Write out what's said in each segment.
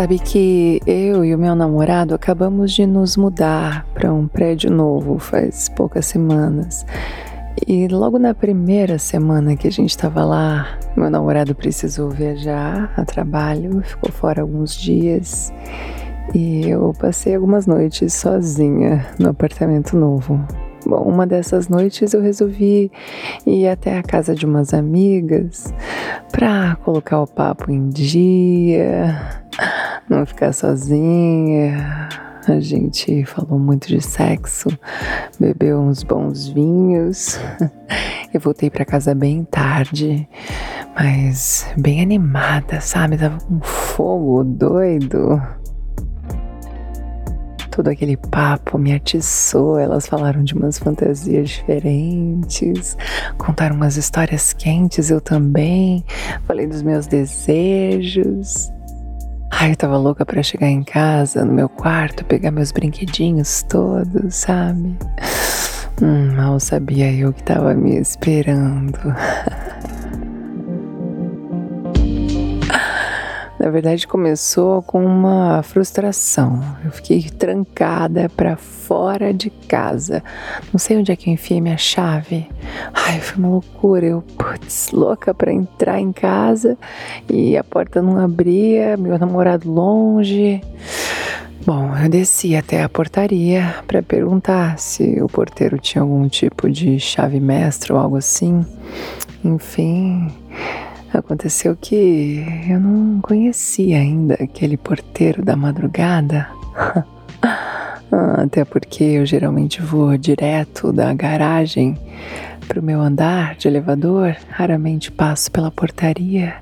Sabe que eu e o meu namorado acabamos de nos mudar para um prédio novo faz poucas semanas. E logo na primeira semana que a gente estava lá, meu namorado precisou viajar a trabalho, ficou fora alguns dias e eu passei algumas noites sozinha no apartamento novo. Bom, uma dessas noites eu resolvi ir até a casa de umas amigas para colocar o papo em dia, não ficar sozinha. A gente falou muito de sexo, bebeu uns bons vinhos. Eu voltei para casa bem tarde, mas bem animada, sabe? Tava com fogo doido todo aquele papo me atiçou. Elas falaram de umas fantasias diferentes, contaram umas histórias quentes, eu também. Falei dos meus desejos. Ai, eu tava louca para chegar em casa, no meu quarto, pegar meus brinquedinhos todos, sabe? Hum, mal sabia eu que tava me esperando. Na verdade, começou com uma frustração. Eu fiquei trancada para fora de casa. Não sei onde é que eu enfiei minha chave. Ai, foi uma loucura. Eu, putz, louca para entrar em casa e a porta não abria, meu namorado longe. Bom, eu desci até a portaria para perguntar se o porteiro tinha algum tipo de chave mestra ou algo assim. Enfim, Aconteceu que eu não conhecia ainda aquele porteiro da madrugada. Até porque eu geralmente vou direto da garagem para o meu andar de elevador, raramente passo pela portaria.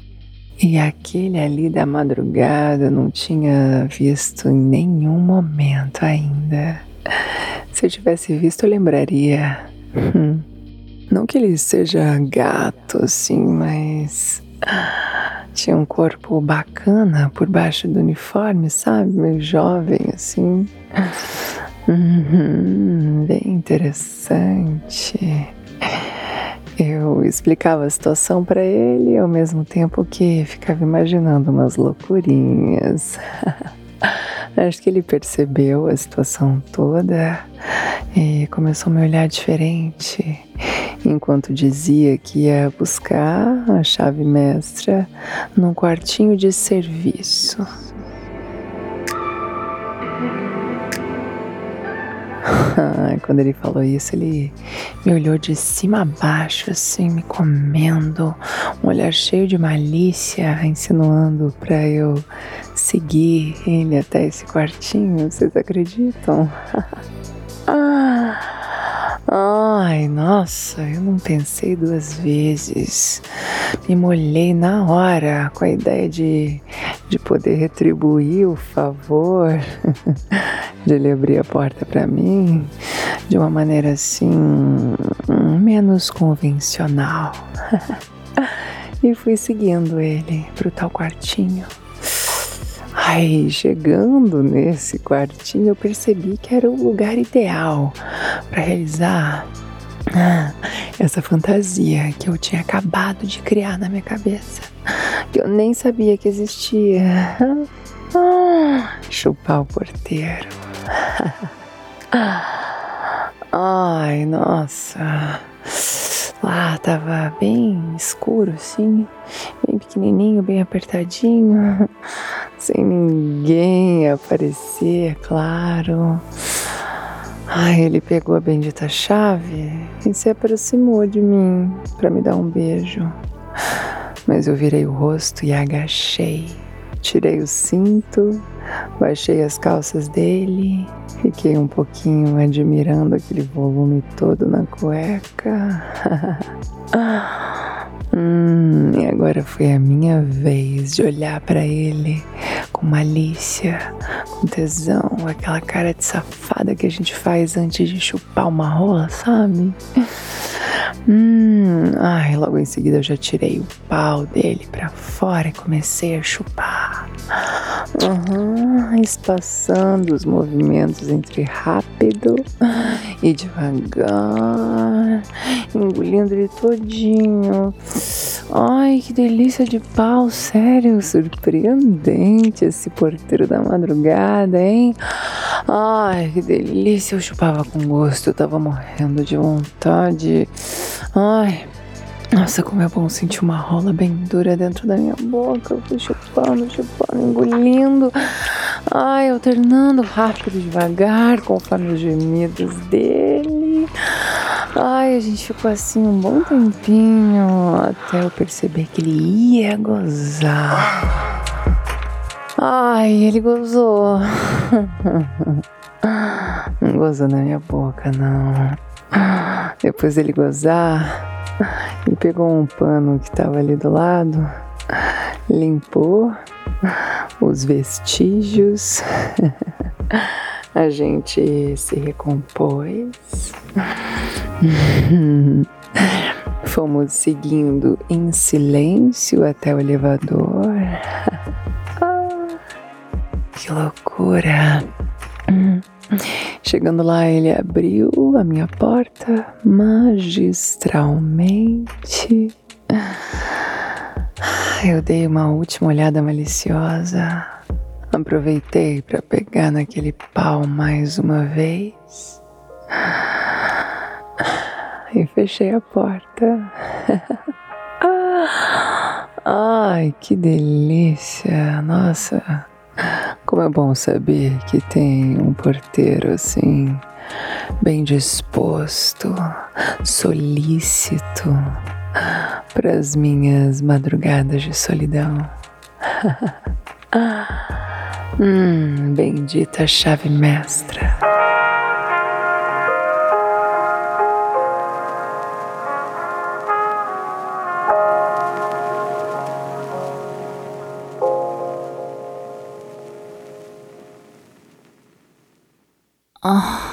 E aquele ali da madrugada não tinha visto em nenhum momento ainda. Se eu tivesse visto, eu lembraria. Hum. Não que ele seja gato, assim, mas. Tinha um corpo bacana por baixo do uniforme, sabe? Meio jovem, assim. Uhum, bem interessante. Eu explicava a situação para ele ao mesmo tempo que ficava imaginando umas loucurinhas. Acho que ele percebeu a situação toda e começou a me olhar diferente enquanto dizia que ia buscar a chave mestra num quartinho de serviço. Quando ele falou isso, ele me olhou de cima a baixo, assim, me comendo, um olhar cheio de malícia, insinuando para eu seguir ele até esse quartinho. Vocês acreditam? ah. Ai, nossa, eu não pensei duas vezes. Me molhei na hora com a ideia de, de poder retribuir o favor de ele abrir a porta para mim de uma maneira assim, menos convencional. e fui seguindo ele pro tal quartinho. Ai, chegando nesse quartinho, eu percebi que era o lugar ideal para realizar ah, essa fantasia que eu tinha acabado de criar na minha cabeça, que eu nem sabia que existia. Ah, chupar o porteiro. Ai, nossa. Lá tava bem escuro, assim, bem pequenininho, bem apertadinho, sem ninguém aparecer, claro. Ai, ele pegou a bendita chave e se aproximou de mim para me dar um beijo. Mas eu virei o rosto e agachei. Tirei o cinto, baixei as calças dele, fiquei um pouquinho admirando aquele volume todo na cueca. hum, e agora foi a minha vez de olhar para ele com malícia, com tesão, aquela cara de safada que a gente faz antes de chupar uma rola, sabe? Hum, ai, logo em seguida eu já tirei o pau dele pra fora e comecei a chupar. Uhum, espaçando os movimentos entre rápido e devagar, engolindo ele todinho. Ai, que delícia de pau, sério, surpreendente esse porteiro da madrugada, hein? Ai, que delícia, eu chupava com gosto, eu tava morrendo de vontade. Ai, nossa, como é bom sentir uma rola bem dura dentro da minha boca. Eu fui chupando, chupando, engolindo. Ai, alternando rápido, devagar, conforme os gemidos dele. Ai, a gente ficou assim um bom tempinho até eu perceber que ele ia gozar. Ai, ele gozou. Não gozou na minha boca, não. Depois ele gozar, ele pegou um pano que estava ali do lado, limpou os vestígios, a gente se recompôs. Fomos seguindo em silêncio até o elevador. que loucura! Chegando lá, ele abriu a minha porta magistralmente. Eu dei uma última olhada maliciosa. Aproveitei para pegar naquele pau mais uma vez. E fechei a porta. Ai, que delícia! Nossa, como é bom saber que tem um porteiro assim, bem disposto, solícito para as minhas madrugadas de solidão. hum, bendita chave mestra. Oh.